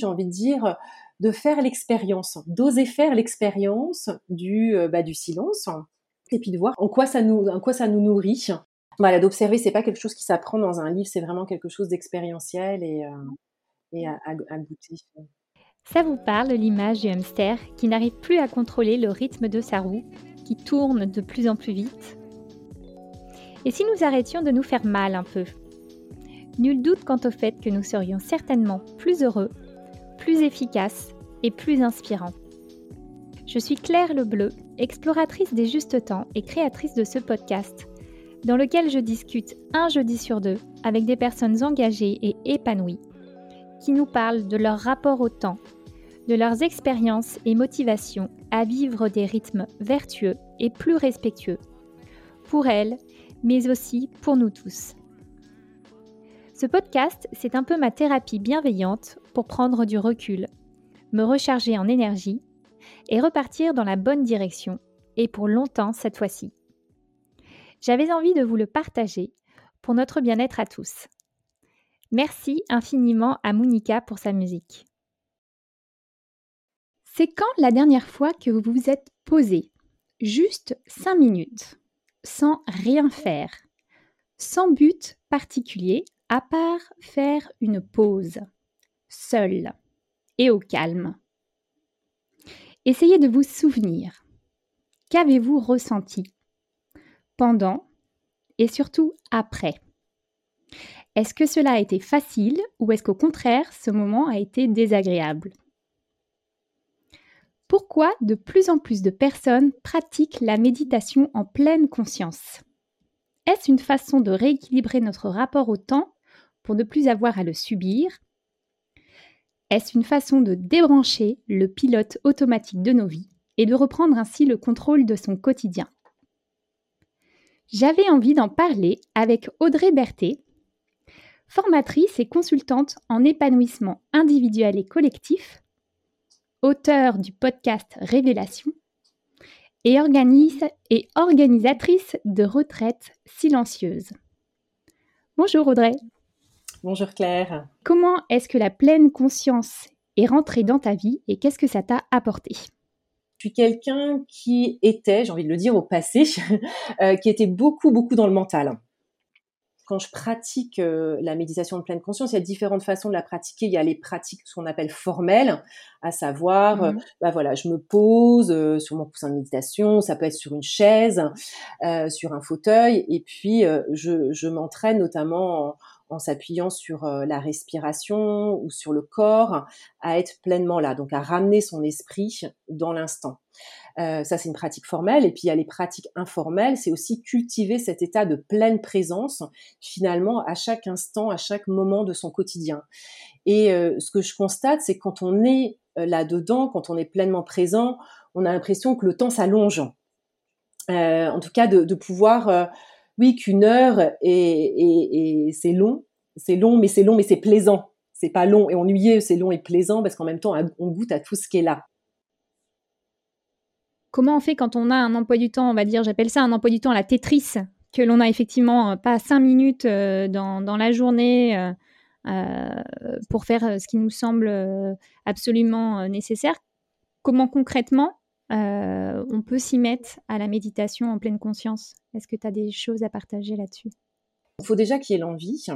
j'ai envie de dire, de faire l'expérience, d'oser faire l'expérience du, bah, du silence, et puis de voir en quoi ça nous, en quoi ça nous nourrit. Voilà, d'observer, c'est pas quelque chose qui s'apprend dans un livre, c'est vraiment quelque chose d'expérientiel et, et à, à, goûter. Ça vous parle l'image du hamster qui n'arrive plus à contrôler le rythme de sa roue, qui tourne de plus en plus vite? Et si nous arrêtions de nous faire mal un peu? Nul doute quant au fait que nous serions certainement plus heureux, plus efficaces et plus inspirants. Je suis Claire Lebleu, exploratrice des justes temps et créatrice de ce podcast, dans lequel je discute un jeudi sur deux avec des personnes engagées et épanouies qui nous parlent de leur rapport au temps, de leurs expériences et motivations à vivre des rythmes vertueux et plus respectueux, pour elles, mais aussi pour nous tous. Ce podcast, c'est un peu ma thérapie bienveillante pour prendre du recul, me recharger en énergie et repartir dans la bonne direction, et pour longtemps cette fois-ci. J'avais envie de vous le partager pour notre bien-être à tous. Merci infiniment à Monica pour sa musique. C'est quand la dernière fois que vous vous êtes posé? Juste 5 minutes, sans rien faire, sans but particulier, à part faire une pause, seul et au calme. Essayez de vous souvenir. Qu'avez-vous ressenti pendant et surtout après? Est-ce que cela a été facile ou est-ce qu'au contraire, ce moment a été désagréable? Pourquoi de plus en plus de personnes pratiquent la méditation en pleine conscience? Est-ce une façon de rééquilibrer notre rapport au temps pour ne plus avoir à le subir Est-ce une façon de débrancher le pilote automatique de nos vies et de reprendre ainsi le contrôle de son quotidien? J'avais envie d'en parler avec Audrey Berthet, formatrice et consultante en épanouissement individuel et collectif, auteure du podcast Révélation et, et organisatrice de retraites silencieuses. Bonjour Audrey. Bonjour Claire. Comment est-ce que la pleine conscience est rentrée dans ta vie et qu'est-ce que ça t'a apporté? Je suis quelqu'un qui était, j'ai envie de le dire au passé, euh, qui était beaucoup, beaucoup dans le mental quand je pratique euh, la méditation de pleine conscience, il y a différentes façons de la pratiquer. Il y a les pratiques, ce qu'on appelle formelles, à savoir, euh, mmh bah voilà, je me pose euh, sur mon coussin de méditation, ça peut être sur une chaise, sur un fauteuil, et puis je, je m'entraîne notamment en, s'appuyant sur la respiration ou sur le corps, à être pleinement là, donc à ramener son esprit dans l'instant. Euh, ça, c'est une pratique formelle. Et puis, il y a les pratiques informelles. C'est aussi cultiver cet état de pleine présence, finalement, à chaque instant, à chaque moment de son quotidien. Et euh, ce que je constate, c'est quand on est euh, là-dedans, quand on est pleinement présent, on a l'impression que le temps s'allonge. en tout cas, de, pouvoir, oui, qu'une heure, et, c'est long, c'est long, mais c'est long, mais c'est plaisant. C'est pas long et ennuyeux, c'est long et plaisant parce qu'en même temps, on goûte à tout ce qui est là. Comment on fait quand on a un emploi du temps, on va dire, j'appelle ça un emploi du temps à la Tetris, que l'on a effectivement euh, pas cinq minutes euh, dans, la journée euh, pour faire ce qui nous semble absolument nécessaire. Comment concrètement on peut s'y mettre à la méditation en pleine conscience Est-ce que tu as des choses à partager là-dessus? Il faut déjà qu'il y ait l'envie.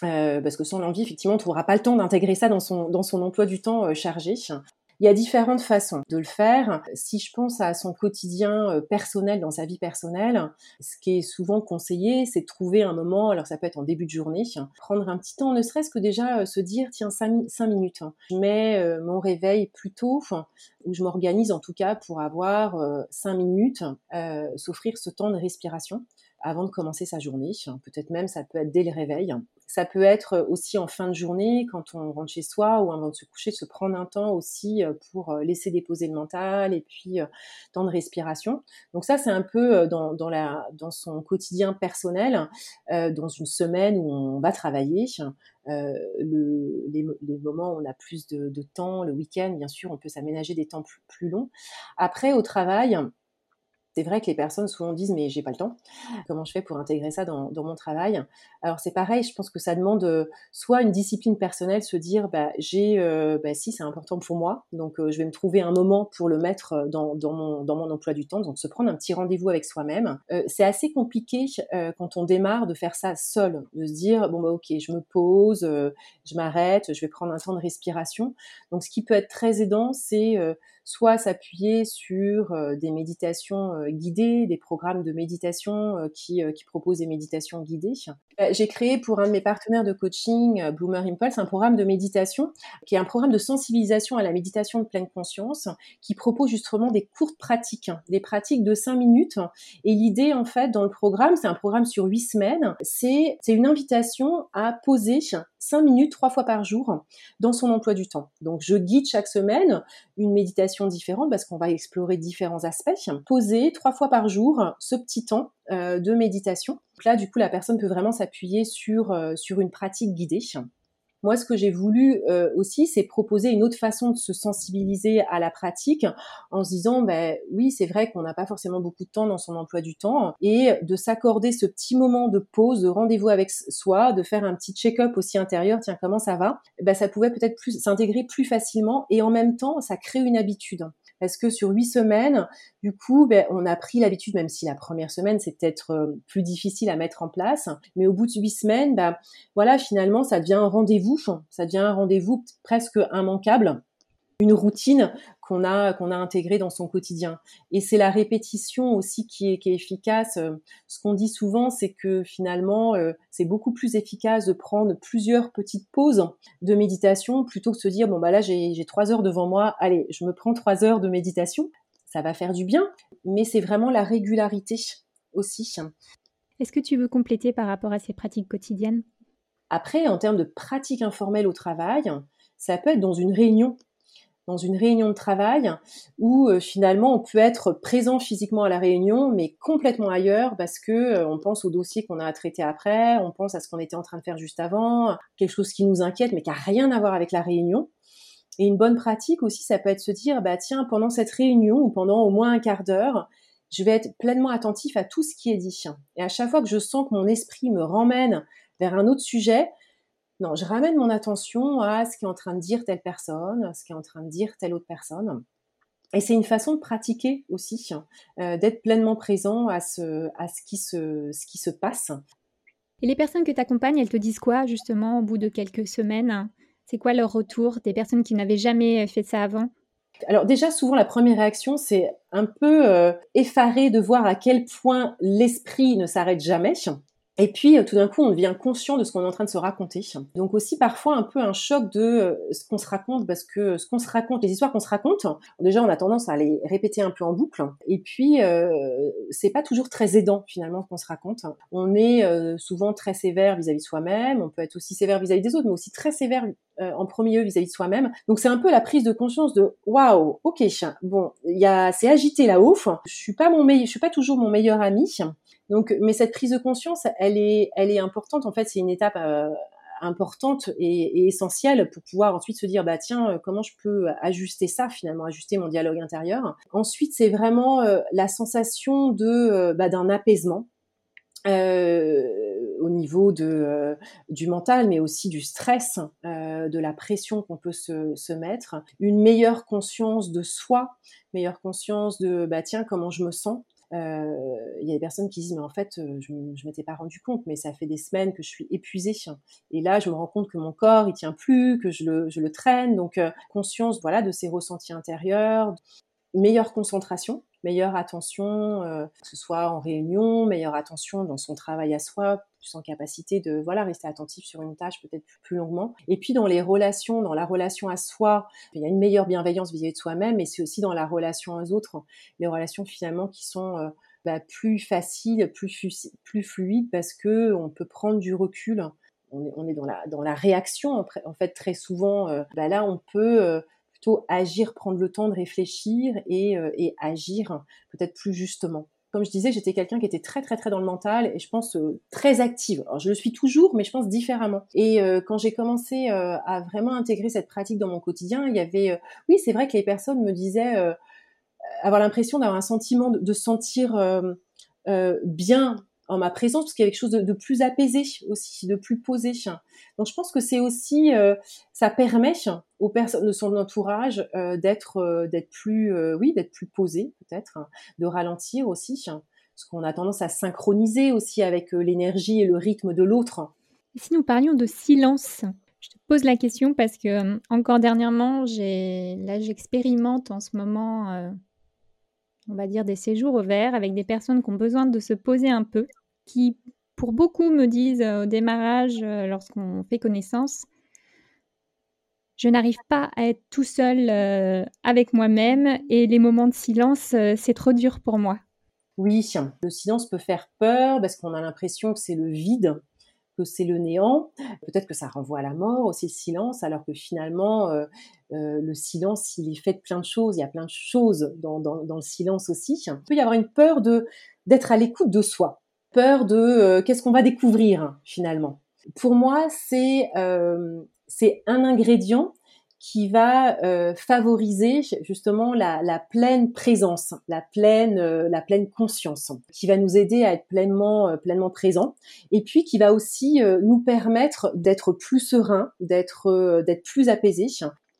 parce que sans l'envie, effectivement, on ne trouvera pas le temps d'intégrer ça dans son, dans son emploi du temps chargé. Il y a différentes façons de le faire. Si je pense à son quotidien euh, personnel, dans sa vie personnelle, ce qui est souvent conseillé, c'est de trouver un moment, alors ça peut être en début de journée, prendre un petit temps, ne serait-ce que déjà euh, se dire, tiens, cinq minutes. Je mets euh, mon réveil plus tôt, ou je m'organise en tout cas pour avoir cinq minutes, s'offrir ce temps de respiration avant de commencer sa journée. Peut-être même ça peut être dès le réveil. Ça peut être aussi en fin de journée, quand on rentre chez soi ou avant de se coucher, se prendre un temps aussi euh, pour euh, laisser déposer le mental et puis euh, temps de respiration. Donc ça, c'est un peu dans, dans, la, dans son quotidien personnel, dans une semaine où on va travailler. le, les, les, moments où on a plus de, de temps, le week-end, bien sûr, on peut s'aménager des temps plus, plus longs. Après, au travail, C'est vrai que les personnes souvent disent mais j'ai pas le temps. Comment je fais pour intégrer ça dans, mon travail? Alors c'est pareil, je pense que ça demande euh, soit une discipline personnelle, se dire bah j'ai euh, bah, si c'est important pour moi, donc euh, je vais me trouver un moment pour le mettre dans, mon, dans mon emploi du temps, donc se prendre un petit rendez-vous avec soi-même. c'est assez compliqué quand on démarre de faire ça seul, de se dire bon bah ok je me pose, je m'arrête, je vais prendre un temps de respiration. Donc ce qui peut être très aidant, c'est soit s'appuyer sur euh, des méditations euh, guidées, des programmes de méditation euh, qui, qui proposent des méditations guidées. J'ai créé pour un de mes partenaires de coaching, Bloomer Impulse, un programme de méditation qui est un programme de sensibilisation à la méditation de pleine conscience qui propose justement des courtes pratiques, des pratiques de 5 minutes. Et l'idée, en fait, dans le programme, c'est un programme sur 8 semaines, c'est une invitation à poser 5 minutes trois fois par jour dans son emploi du temps. Donc je guide chaque semaine une méditation différente parce qu'on va explorer différents aspects. Poser trois fois par jour ce petit temps euh, de méditation. Là, du coup, la personne peut vraiment s'appuyer sur, euh, sur une pratique guidée. Moi, ce que j'ai voulu euh, aussi, c'est proposer une autre façon de se sensibiliser à la pratique en se disant, ben oui, c'est vrai qu'on n'a pas forcément beaucoup de temps dans son emploi du temps et de s'accorder ce petit moment de pause, de rendez-vous avec soi, de faire un petit check-up aussi intérieur, tiens, comment ça va? Ben ça pouvait peut-être plus s'intégrer plus facilement et en même temps, ça crée une habitude parce que sur huit semaines, du coup, ben, on a pris l'habitude, même si la première semaine c'est peut-être euh, plus difficile à mettre en place, mais au bout de huit semaines, ben, voilà, finalement, ça devient un rendez-vous, ça devient un rendez-vous presque immanquable une routine qu'on a qu'on a intégrée dans son quotidien. Et c'est la répétition aussi qui est, qui est efficace. Ce qu'on dit souvent, c'est que finalement, euh, c'est beaucoup plus efficace de prendre plusieurs petites pauses de méditation plutôt que de se dire bon bah là j'ai trois heures devant moi, allez je me prends trois heures de méditation. Ça va faire du bien, mais c'est vraiment la régularité aussi. Est-ce que tu veux compléter par rapport à ces pratiques quotidiennes? Après, en termes de pratiques informelles au travail, ça peut être dans une réunion dans une réunion de travail où euh, finalement on peut être présent physiquement à la réunion mais complètement ailleurs parce que euh, on pense au dossier qu'on a à traiter après, on pense à ce qu'on était en train de faire juste avant, quelque chose qui nous inquiète mais qui a rien à voir avec la réunion. Et une bonne pratique aussi, ça peut être se dire bah tiens pendant cette réunion ou pendant au moins un quart d'heure, je vais être pleinement attentif à tout ce qui est dit. Et à chaque fois que je sens que mon esprit me ramène vers un autre sujet, non, je ramène mon attention à ce qu'est en train de dire telle personne, ce qu'est en train de dire telle autre personne. Et c'est une façon de pratiquer aussi, euh, d'être pleinement présent à, ce, à ce, qui se, ce qui se passe. Et les personnes que tu accompagnes, elles te disent quoi justement au bout de quelques semaines? C'est quoi leur retour Des personnes qui n'avaient jamais fait ça avant? Alors déjà, souvent la première réaction, c'est un peu euh, effaré de voir à quel point l'esprit ne s'arrête jamais. Et puis, euh, tout d'un coup, on devient conscient de ce qu'on est en train de se raconter. Donc aussi, parfois, un peu un choc de euh, ce qu'on se raconte, parce que ce qu'on se raconte, les histoires qu'on se raconte, déjà, on a tendance à les répéter un peu en boucle. Et puis, euh, c'est pas toujours très aidant, finalement, ce qu'on se raconte. On est euh, souvent très sévère vis-à-vis de soi-même. On peut être aussi sévère vis-à-vis des autres, mais aussi très sévère en premier lieu vis-à-vis de soi-même. Donc, c'est un peu la prise de conscience de waouh, ok, bon, il y a, c'est agité là-haut. Je suis pas mon meilleur, je suis pas toujours mon meilleur ami. Donc, mais cette prise de conscience, elle est, elle est importante. En fait, c'est une étape euh, importante et, essentielle pour pouvoir ensuite se dire, bah tiens, euh, comment je peux ajuster ça finalement, ajuster mon dialogue intérieur. Ensuite, c'est vraiment euh, la sensation de bah, d'un apaisement. Au niveau de, du mental, mais aussi du stress, de la pression qu'on peut se, se, mettre, une meilleure conscience de soi, meilleure conscience de bah tiens comment je me sens, euh, il y a des personnes qui disent mais en fait euh, je, je m'étais pas rendu compte mais ça fait des semaines que je suis épuisée. Et là je me rends compte que mon corps il tient plus que je le, je le traîne. Donc euh, conscience voilà de ces ressentis intérieurs. Meilleure concentration meilleure attention, euh, que ce soit en réunion, meilleure attention dans son travail à soi, plus en capacité de voilà rester attentif sur une tâche peut-être plus, longuement. Et puis dans les relations, dans la relation à soi, il y a une meilleure bienveillance vis-à-vis de soi-même, et c'est aussi dans la relation aux autres, les relations finalement qui sont euh, bah, plus faciles, plus, fluides, parce que on peut prendre du recul. On est, dans, la, dans la réaction, en fait, très souvent. Euh, bah là, on peut plutôt agir, prendre le temps de réfléchir et, euh, et agir peut-être plus justement. Comme je disais, j'étais quelqu'un qui était très très très dans le mental et je pense euh, très active. Alors je le suis toujours, mais je pense différemment. Et euh, quand j'ai commencé à vraiment intégrer cette pratique dans mon quotidien, il y avait, oui, c'est vrai que les personnes me disaient avoir l'impression d'avoir un sentiment de, sentir bien en ma présence, parce qu'il y a quelque chose de, plus apaisé aussi, de plus posé. Donc je pense que c'est aussi, ça permet aux personnes de son entourage d'être, d'être plus, oui, d'être plus posé peut-être, de ralentir aussi, parce qu'on a tendance à synchroniser aussi avec l'énergie et le rythme de l'autre. Si nous parlions de silence, je te pose la question parce que encore dernièrement, là, j'expérimente en ce moment on va dire, des séjours au vert avec des personnes qui ont besoin de se poser un peu, qui, pour beaucoup, me disent euh, au démarrage, euh, lorsqu'on fait connaissance, je n'arrive pas à être tout seul euh, avec moi-même et les moments de silence, c'est trop dur pour moi. Oui, le silence peut faire peur parce qu'on a l'impression que c'est le vide que c'est le néant. Peut-être que ça renvoie à la mort aussi le silence, alors que finalement euh, euh, le silence il est fait de plein de choses. Il y a plein de choses dans, le silence aussi. Il peut y avoir une peur de d'être à l'écoute de soi, peur de euh, qu'est-ce qu'on va découvrir finalement. Pour moi, c'est c'est un ingrédient qui va euh, favoriser justement la, pleine présence, la pleine, euh, la pleine conscience, qui va nous aider à être pleinement, euh, pleinement présent, et puis qui va aussi nous permettre d'être plus serein, d'être, plus apaisé.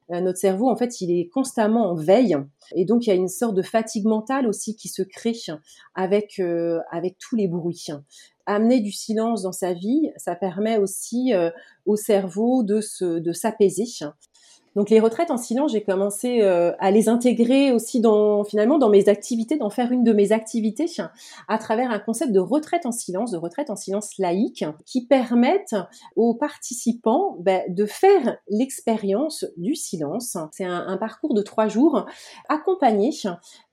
Notre cerveau, en fait, il est constamment en veille, et donc il y a une sorte de fatigue mentale aussi qui se crée avec tous les bruits amener du silence dans sa vie, ça permet aussi au cerveau de s'apaiser. Donc les retraites en silence, j'ai commencé euh, à les intégrer aussi dans finalement dans mes activités, d'en faire une de mes activités à travers un concept de retraite en silence, de retraite en silence laïque, qui permettent aux participants ben, de faire l'expérience du silence. C'est un, un, parcours de trois jours accompagné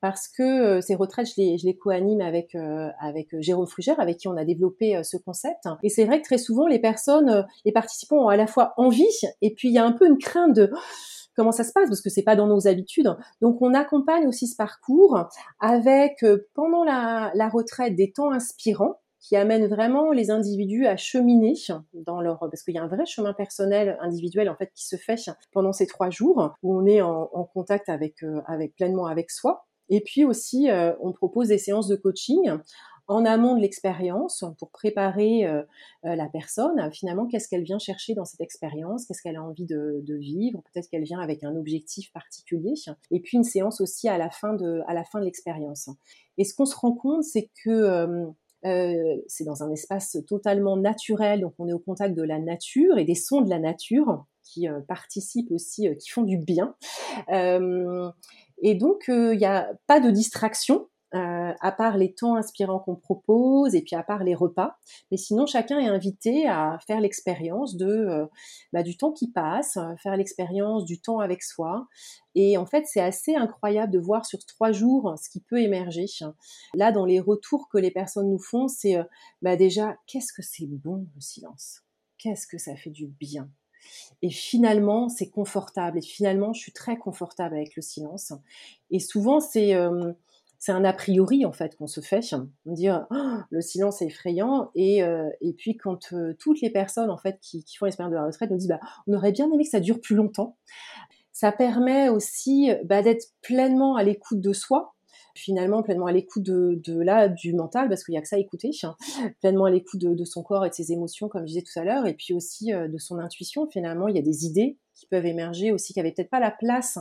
parce que euh, ces retraites, je les, je les co-anime avec euh, avec Jérôme Frugère, avec qui on a développé ce concept. Et c'est vrai que très souvent les personnes, les participants ont à la fois envie et puis il y a un peu une crainte de comment ça se passe? Parce que c'est pas dans nos habitudes. Donc on accompagne aussi ce parcours avec euh, pendant la, retraite des temps inspirants qui amènent vraiment les individus à cheminer dans leur parce qu'il y a un vrai chemin personnel individuel en fait qui se fait pendant ces trois jours où on est en, contact avec euh, avec pleinement avec soi et puis aussi, euh, on propose des séances de coaching en amont de l'expérience pour préparer euh, euh, la personne. Finalement, qu'est-ce qu'elle vient chercher dans cette expérience Qu'est-ce qu'elle a envie de, vivre Peut-être qu'elle vient avec un objectif particulier. Et puis une séance aussi à la fin de, à la fin de l'expérience. Et ce qu'on se rend compte, c'est que c'est dans un espace totalement naturel, donc on est au contact de la nature et des sons de la nature qui participent aussi, qui font du bien. Et donc, il n'y a pas de distraction. Euh, à part les temps inspirants qu'on propose et puis à part les repas. Mais sinon, chacun est invité à faire l'expérience de euh, bah, du temps qui passe, faire l'expérience du temps avec soi. Et en fait, c'est assez incroyable de voir sur trois jours ce qui peut émerger. Là, dans les retours que les personnes nous font, c'est euh, bah, déjà qu'est-ce que c'est bon le silence, qu'est-ce que ça fait du bien? Et finalement, c'est confortable. Et finalement, je suis très confortable avec le silence. Et souvent, c'est c'est un a priori en fait qu'on se fait, on dire oh, le silence est effrayant et, euh, et puis quand euh, toutes les personnes en fait qui, font l'expérience de la retraite nous disent bah, on aurait bien aimé que ça dure plus longtemps, ça permet aussi bah, d'être pleinement à l'écoute de soi, finalement pleinement à l'écoute de, de là du mental parce qu'il y a que ça à écouter, pleinement à l'écoute de, son corps et de ses émotions comme je disais tout à l'heure et puis aussi euh, de son intuition. Finalement, il y a des idées qui peuvent émerger aussi qui n'avaient peut-être pas la place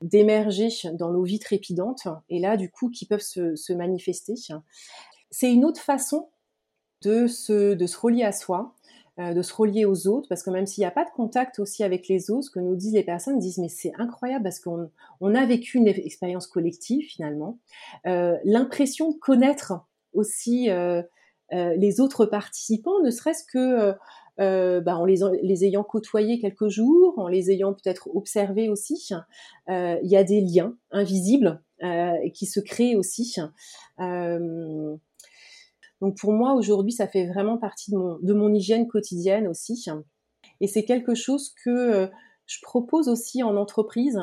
d'émerger dans nos vies trépidantes et là du coup qui peuvent se, manifester. C'est une autre façon de se, de se relier à soi, de se relier aux autres, parce que même s'il n'y a pas de contact aussi avec les autres, ce que nous disent les personnes, disent mais c'est incroyable parce qu'on on a vécu une expérience collective finalement, euh, l'impression de connaître aussi euh, les autres participants, ne serait-ce que euh, bah, en les, les, ayant côtoyés quelques jours, en les ayant peut-être observés aussi, euh, il y a des liens invisibles euh, qui se créent aussi. Euh, donc pour moi aujourd'hui, ça fait vraiment partie de mon, de mon hygiène quotidienne aussi, et c'est quelque chose que euh, je propose aussi en entreprise.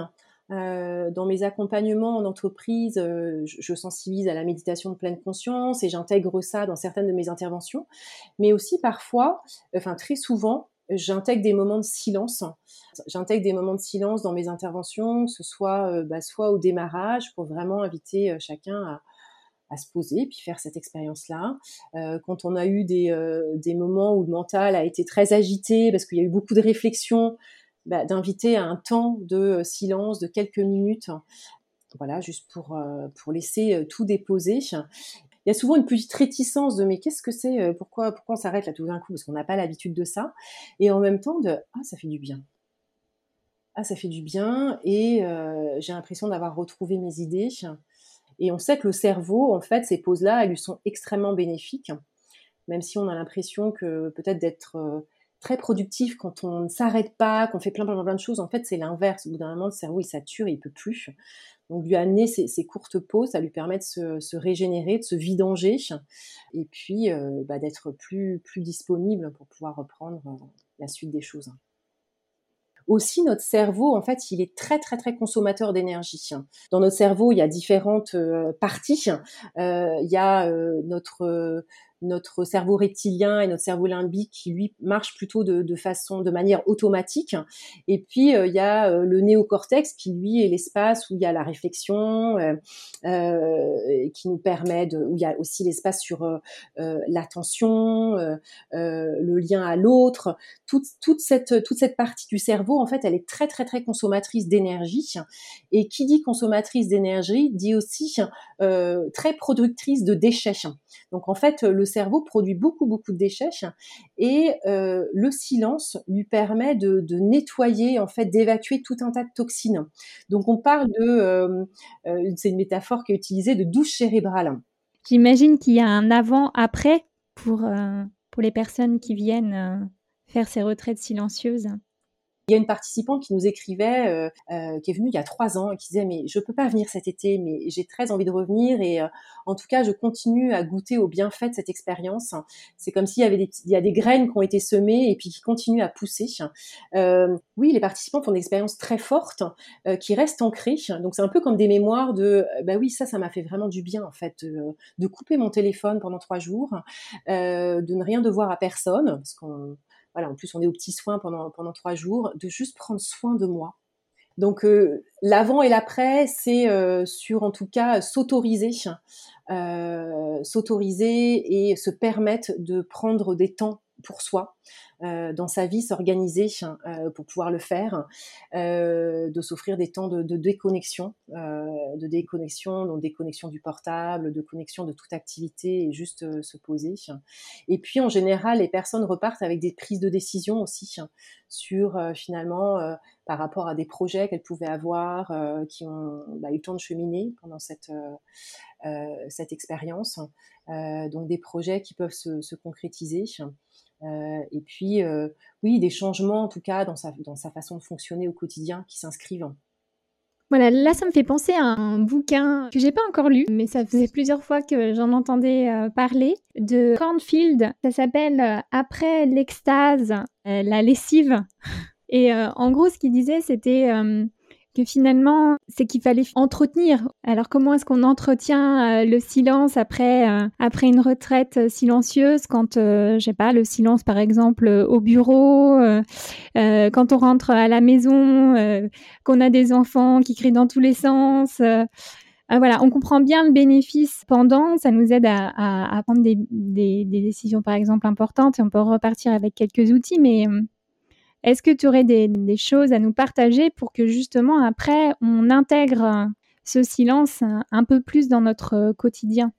Euh, dans mes accompagnements en entreprise, euh, je, sensibilise à la méditation de pleine conscience et j'intègre ça dans certaines de mes interventions. Mais aussi parfois, enfin très souvent, j'intègre des moments de silence. J'intègre des moments de silence dans mes interventions, que ce soit bah, soit au démarrage pour vraiment inviter chacun à, se poser puis faire cette expérience-là. Euh, quand on a eu des, euh, des moments où le mental a été très agité parce qu'il y a eu beaucoup de réflexions, bah, d'inviter à un temps de euh, silence de quelques minutes, voilà, juste pour, pour laisser tout déposer. Il y a souvent une petite réticence de mais qu'est-ce que c'est Pourquoi pourquoi on s'arrête là tout d'un coup? Parce qu'on n'a pas l'habitude de ça et en même temps de ah ça fait du bien. Ah ça fait du bien et j'ai l'impression d'avoir retrouvé mes idées et on sait que le cerveau, en fait, ces pauses-là, elles lui sont extrêmement bénéfiques, même si on a l'impression que peut-être d'être euh, très productif quand on ne s'arrête pas, qu'on fait plein, plein, plein de choses. En fait, c'est l'inverse. Au bout d'un moment, le cerveau, il sature et il peut plus. Donc, lui amener ces, courtes pauses, ça lui permet de se, régénérer, de se vidanger, et puis euh, bah, d'être plus, plus disponible pour pouvoir reprendre euh, la suite des choses aussi notre cerveau, en fait, il est très très très consommateur d'énergie. Dans notre cerveau, il y a différentes euh, parties. Euh, il y a euh, notre notre cerveau reptilien et notre cerveau limbique qui lui marche plutôt de, façon, de manière automatique. Et puis euh, il y a euh, le néocortex qui lui est l'espace où il y a la réflexion, euh, qui nous permet de, où il y a aussi l'espace sur l'attention, le lien à l'autre. Toute, toute cette toute cette partie du cerveau en fait, elle est très très très consommatrice d'énergie. Et qui dit consommatrice d'énergie dit aussi très productrice de déchets. Donc en fait, le cerveau produit beaucoup, beaucoup de déchets et euh, le silence lui permet de, nettoyer, en fait, d'évacuer tout un tas de toxines. Donc on parle de, euh, euh, c'est une métaphore qui est utilisée, de douche cérébrale. J'imagine qu'il y a un avant-après pour, pour les personnes qui viennent faire ces retraites silencieuses. Il y a une participante qui nous écrivait, euh, euh, qui est venue il y a trois ans, et qui disait mais je peux pas venir cet été, mais j'ai très envie de revenir et euh, en tout cas je continue à goûter aux bienfaits de cette expérience. C'est comme s'il y avait des, il y a des graines qui ont été semées et puis qui continuent à pousser. oui, les participants font des expériences très fortes qui restent ancrées. Donc c'est un peu comme des mémoires de bah oui ça ça m'a fait vraiment du bien en fait de couper mon téléphone pendant trois jours, de ne rien devoir à personne voilà, en plus on est aux petits soins pendant, trois jours, de juste prendre soin de moi. Donc euh, l'avant et l'après, c'est euh, sur en tout cas s'autoriser, euh, s'autoriser et se permettre de prendre des temps pour soi, dans sa vie, s'organiser euh, pour pouvoir le faire, euh, de s'offrir des temps de, déconnexion, de déconnexion, donc déconnexion du portable, de connexion de toute activité et juste se poser. Et puis en général, les personnes repartent avec des prises de décision aussi sur finalement par rapport à des projets qu'elles pouvaient avoir, qui ont bah, eu le temps de cheminer pendant cette cette expérience. donc des projets qui peuvent se concrétiser. Euh, et puis, euh, oui, des changements en tout cas dans sa, façon de fonctionner au quotidien qui s'inscrivent. Voilà, là, ça me fait penser à un bouquin que j'ai pas encore lu, mais ça faisait plusieurs fois que j'en entendais euh, parler, de Cornfield. Ça s'appelle Après l'extase, la lessive. Et en gros, ce qu'il disait, c'était que finalement, c'est qu'il fallait entretenir. Alors comment est-ce qu'on entretient euh, le silence après euh, après une retraite euh, silencieuse quand je sais pas le silence par exemple au bureau, quand on rentre à la maison, qu'on a des enfants qui crient dans tous les sens. voilà, on comprend bien le bénéfice pendant, ça nous aide à, prendre des, décisions par exemple importantes et on peut repartir avec quelques outils, mais est-ce que tu aurais des, choses à nous partager pour que justement après on intègre ce silence un peu plus dans notre quotidien?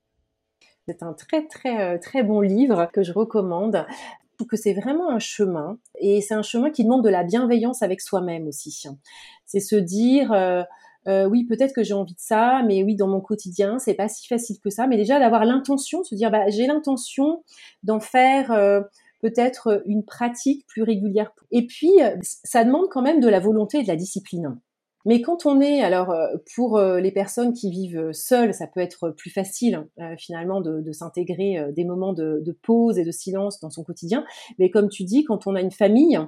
C'est un très très euh, très bon livre que je recommande. que c'est vraiment un chemin et c'est un chemin qui demande de la bienveillance avec soi-même aussi. C'est se dire euh, euh, oui, peut-être que j'ai envie de ça, mais oui, dans mon quotidien, c'est pas si facile que ça. Mais déjà d'avoir l'intention, se dire, bah, j'ai l'intention d'en faire peut-être une pratique plus régulière. Et puis, ça demande quand même de la volonté et de la discipline. Mais quand on est, alors euh, pour euh, les personnes qui vivent seules, ça peut être plus facile euh, finalement de, s'intégrer des moments de, pause et de silence dans son quotidien. Mais comme tu dis, quand on a une famille,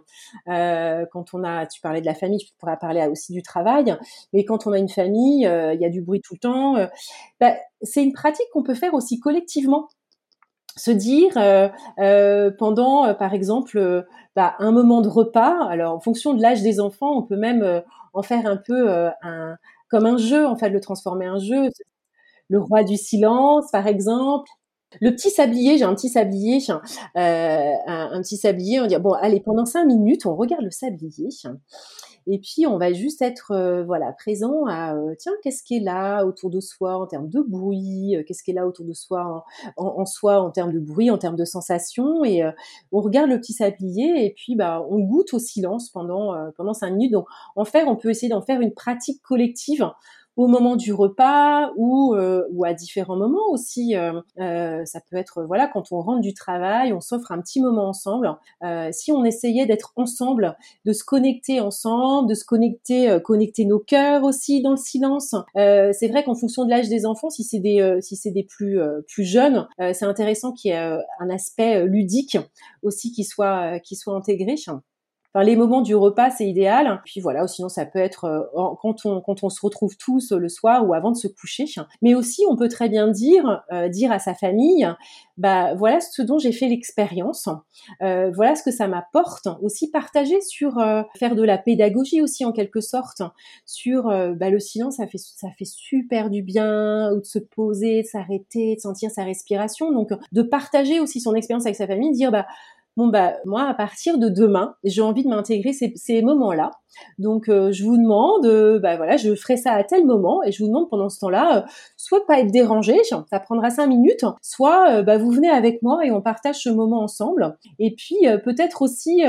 quand on a, tu parlais de la famille, je pourrais parler aussi du travail, mais quand on a une famille, il y a du bruit tout le temps. Bah, c'est une pratique qu'on peut faire aussi collectivement se dire pendant, par exemple, bah, un moment de repas. Alors, en fonction de l'âge des enfants, on peut même en faire un peu un, comme un jeu, en fait, le transformer en jeu. Le roi du silence, par exemple. Le petit sablier, j'ai un petit sablier, euh, un, petit sablier, on dit bon allez pendant cinq minutes on regarde le sablier et puis on va juste être euh, voilà présent à euh, tiens qu'est-ce qui est là autour de soi en termes de bruit, qu'est-ce qui est là autour de soi en, soi en termes de bruit, en termes de sensations. Et on regarde le petit sablier et puis bah on goûte au silence pendant pendant cinq minutes. Donc en faire on peut essayer d'en faire une pratique collective au moment du repas ou, euh, ou à différents moments aussi. Euh, euh, ça peut être voilà quand on rentre du travail, on s'offre un petit moment ensemble. si on essayait d'être ensemble, de se connecter ensemble, de se connecter, connecter nos cœurs aussi dans le silence. c'est vrai qu'en fonction de l'âge des enfants, si c'est des si c'est des plus plus jeunes, c'est intéressant qu'il y ait un aspect ludique aussi qui soit qui soit intégré les moments du repas, c'est idéal. Puis voilà, sinon ça peut être euh, quand on quand on se retrouve tous le soir ou avant de se coucher. Mais aussi, on peut très bien dire euh, dire à sa famille, bah voilà ce dont j'ai fait l'expérience. Euh, voilà ce que ça m'apporte. Aussi partager sur faire de la pédagogie aussi en quelque sorte sur bah, le silence. Ça fait ça fait super du bien ou de se poser, de s'arrêter, de sentir sa respiration. Donc de partager aussi son expérience avec sa famille, dire bah bon bah moi à partir de demain j'ai envie de m'intégrer ces, ces moments-là. Donc euh, je vous demande euh, bah voilà je ferai ça à tel moment et je vous demande pendant ce temps-là euh, soit pas être dérangé ça prendra cinq minutes soit bah vous venez avec moi et on partage ce moment ensemble. Et puis peut-être aussi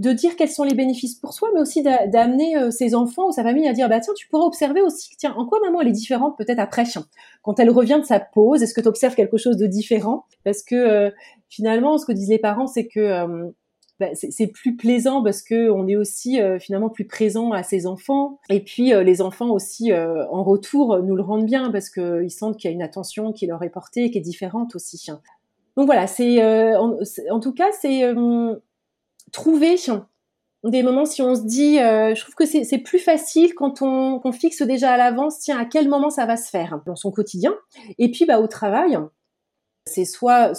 de dire quels sont les bénéfices pour soi, mais aussi d'amener euh, ses enfants ou sa famille à dire bah tiens, tu pourras observer aussi, tiens, en quoi maman elle est différente peut-être après? Quand elle revient de sa pause, est-ce que tu observes quelque chose de différent? Parce que euh, finalement, ce que disent les parents, c'est que euh, bah, c'est plus plaisant parce que on est aussi finalement plus présent à ses enfants et puis les enfants aussi en retour nous le rendent bien parce qu'ils sentent qu'il y a une attention qui leur est portée qui est différente aussi. Donc voilà, c'est en, en, tout cas c'est trouver des moments si on se dit, euh, je trouve que c'est plus facile quand on, fixe déjà à l'avance, tiens, à quel moment ça va se faire dans son quotidien. Et puis, bah, au travail, c'est soit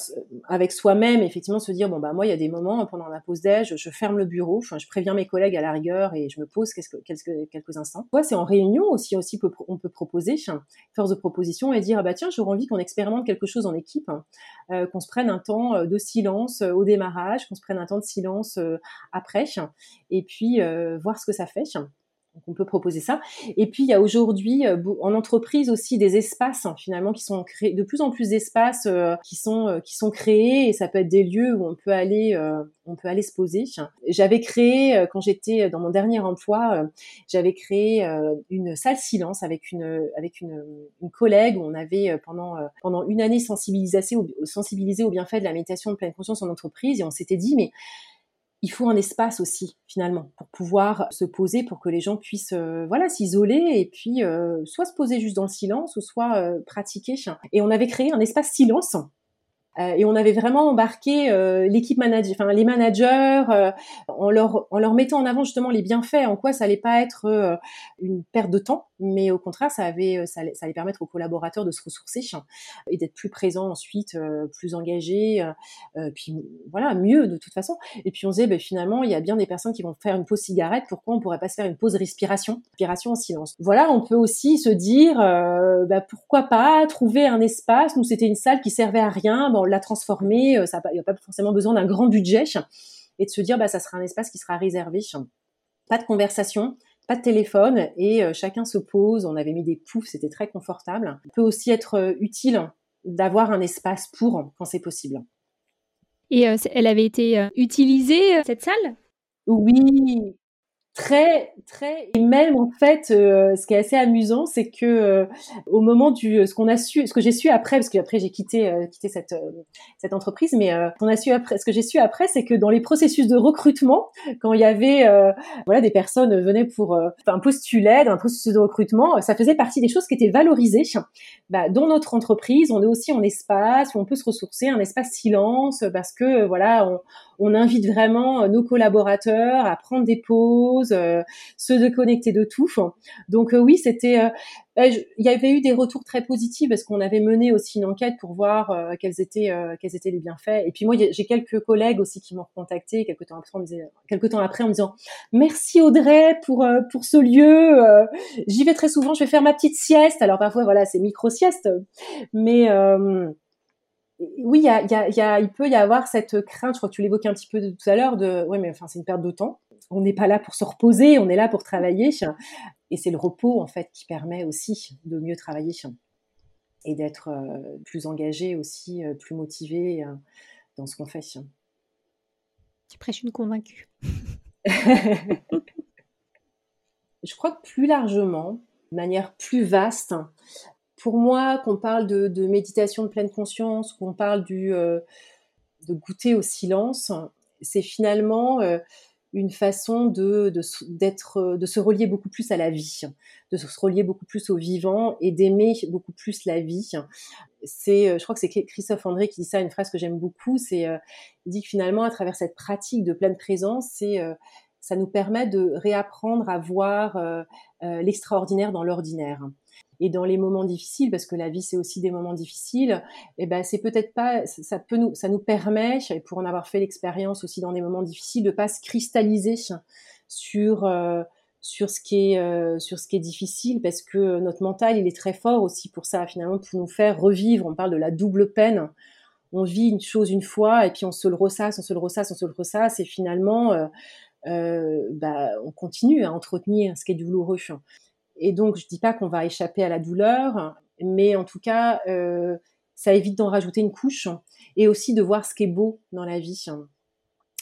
avec soi-même, effectivement, se dire bon bah moi il y a des moments pendant la pause déj, je ferme le bureau, je préviens mes collègues à la rigueur et je me pose quelques, instants. Soit c'est en réunion aussi aussi on peut proposer, force de proposition et dire ah bah tiens j'aurais envie qu'on expérimente quelque chose en équipe, hein. euh, qu'on se prenne un temps euh, de silence euh, au démarrage, qu'on se prenne un temps de silence après, et puis voir ce que ça fait. Donc on peut proposer ça. Et puis il y a aujourd'hui euh, en entreprise aussi des espaces hein, finalement qui sont créés, de plus en plus d'espaces euh, qui sont euh, qui sont créés et ça peut être des lieux où on peut aller on peut aller se poser. J'avais créé quand j'étais dans mon dernier emploi, j'avais créé une salle silence avec une avec une, une collègue où on avait pendant pendant une année sensibilisé au, sensibilisé au bienfait de la méditation de pleine conscience en entreprise et on s'était dit mais il faut un espace aussi finalement pour pouvoir se poser pour que les gens puissent euh, voilà s'isoler et puis euh, soit se poser juste dans le silence ou soit euh, pratiquer. Et on avait créé un espace silence euh, et on avait vraiment embarqué euh, l'équipe manager, enfin les managers, euh, en leur en leur mettant en avant justement les bienfaits, en quoi ça allait pas être une perte de temps, mais au contraire ça avait ça allait, ça allait permettre aux collaborateurs de se ressourcer et d'être plus présents ensuite, plus engagés, puis voilà mieux de toute façon. Et puis on disait ben, finalement il y a bien des personnes qui vont faire une pause cigarette, pourquoi on pourrait pas se faire une pause respiration, respiration en silence? Voilà, on peut aussi se dire bah, pourquoi pas trouver un espace. Nous c'était une salle qui servait à rien on l'a transformé, euh, il n'y a pas forcément besoin d'un grand budget et de se dire bah ça sera un espace qui sera réservé. Pas de conversation, pas de téléphone et euh, chacun se pose. On avait mis des poufs, c'était très confortable. Il peut aussi être euh, utile d'avoir un espace pour quand c'est possible. Et elle avait été utilisée cette salle? Oui, très très et même en fait euh, ce qui est assez amusant c'est que euh, au moment du ce qu'on a su ce que j'ai su après parce que après j'ai quitté euh, quitté cette cette entreprise mais on a su après ce que j'ai su après c'est que dans les processus de recrutement quand il y avait voilà des personnes venaient pour un postuler dans un processus de recrutement ça faisait partie des choses qui étaient valorisées. Bah, dans notre entreprise on est aussi en espace où on peut se ressourcer un espace silence parce que voilà on, on invite vraiment nos collaborateurs à prendre des pauses, se déconnecter de tout. Donc oui, c'était bah, il y avait eu des retours très positifs parce qu'on avait mené aussi une enquête pour voir quels étaient les bienfaits. Et puis moi, j'ai quelques collègues aussi qui m'ont contacté quelques temps après, en me disant merci Audrey pour pour ce lieu. J'y vais très souvent. Je vais faire ma petite sieste. Alors parfois voilà, c'est micro sieste, mais oui, il, y a, y a, il peut y avoir cette crainte, je crois que tu l'évoquais un petit peu tout à l'heure, de ouais, mais enfin, c'est une perte de temps. On n'est pas là pour se reposer, on est là pour travailler. Et c'est le repos, en fait, qui permet aussi de mieux travailler et d'être euh, plus engagé aussi, euh, plus motivé euh, dans ce qu'on fait. Tu prêches une convaincue. je crois que plus largement, de manière plus vaste, pour moi, qu'on parle de, méditation de pleine conscience, qu'on parle du, euh, de goûter au silence, c'est finalement euh, une façon de, d'être, de se relier beaucoup plus à la vie, de se relier beaucoup plus au vivant et d'aimer beaucoup plus la vie. C'est, euh, je crois que c'est Christophe André qui dit ça, une phrase que j'aime beaucoup. C'est, il dit que finalement, à travers cette pratique de pleine présence, c'est ça nous permet de réapprendre à voir l'extraordinaire dans l'ordinaire et dans les moments difficiles, parce que la vie c'est aussi des moments difficiles, et eh ben c'est peut-être pas, ça peut nous, ça nous permet, et pour en avoir fait l'expérience aussi dans des moments difficiles, de pas se cristalliser sur euh, sur ce qui est euh, sur ce qui est difficile, parce que notre mental il est très fort aussi pour ça finalement pour nous faire revivre. On parle de la double peine. On vit une chose une fois et puis on se le ressasse, on se le ressasse, on se le ressasse et finalement euh, euh bah, on continue à entretenir ce qui est douloureux. Et donc, je dis pas qu'on va échapper à la douleur, mais en tout cas, euh, ça évite d'en rajouter une couche et aussi de voir ce qui est beau dans la vie.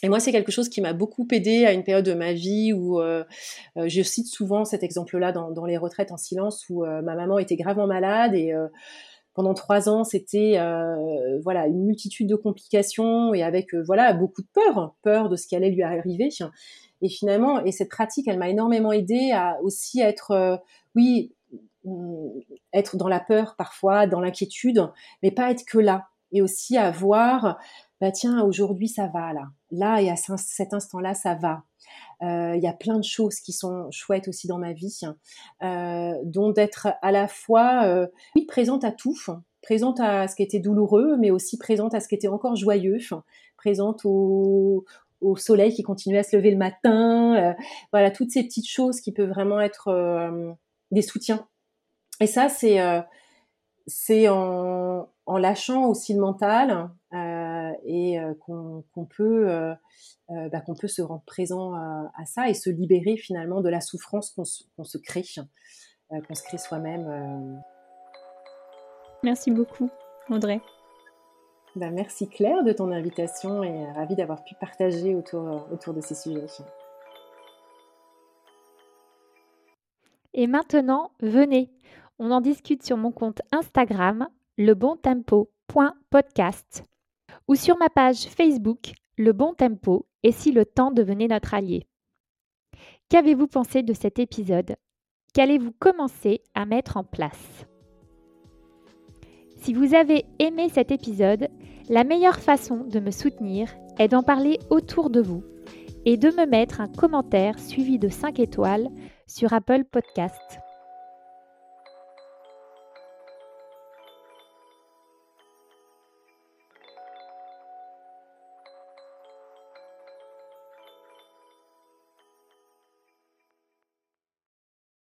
Et moi, c'est quelque chose qui m'a beaucoup aidé à une période de ma vie où euh, euh, je cite souvent cet exemple-là dans, les retraites en silence où ma maman était gravement malade et pendant trois ans, c'était voilà une multitude de complications et avec voilà beaucoup de peur, peur de ce qui allait lui arriver. Et finalement, et cette pratique, elle m'a énormément aidé à aussi être, euh, oui, mm, être dans la peur parfois, dans l'inquiétude, mais pas être que là. Et aussi à voir, bah tiens, aujourd'hui ça va là. Là et à cet instant-là, ça va. Euh, il y a plein de choses qui sont chouettes aussi dans ma vie, euh, dont d'être à la fois, euh, oui, présente à tout, présente à ce qui était douloureux, mais aussi présente à ce qui était encore joyeux, présente au, au soleil qui continue à se lever le matin, voilà toutes ces petites choses qui peuvent vraiment être des soutiens. Et ça, c'est c'est en, lâchant aussi le mental et qu'on peut bah, qu'on peut se rendre présent à, ça et se libérer finalement de la souffrance qu'on se crée, qu'on se crée soi-même. Merci beaucoup, Audrey. Bah, merci Claire de ton invitation et euh, ravie d'avoir pu partager autour, euh, autour de ces sujets. Et maintenant, venez, on en discute sur mon compte Instagram, lebontempo.podcast ou sur ma page Facebook, Le Bon Tempo, et si le temps devenait notre allié. Qu'avez-vous pensé de cet épisode? Qu'allez-vous commencer à mettre en place? Si vous avez aimé cet épisode, la meilleure façon de me soutenir est d'en parler autour de vous et de me mettre un commentaire suivi de 5 étoiles sur Apple Podcast.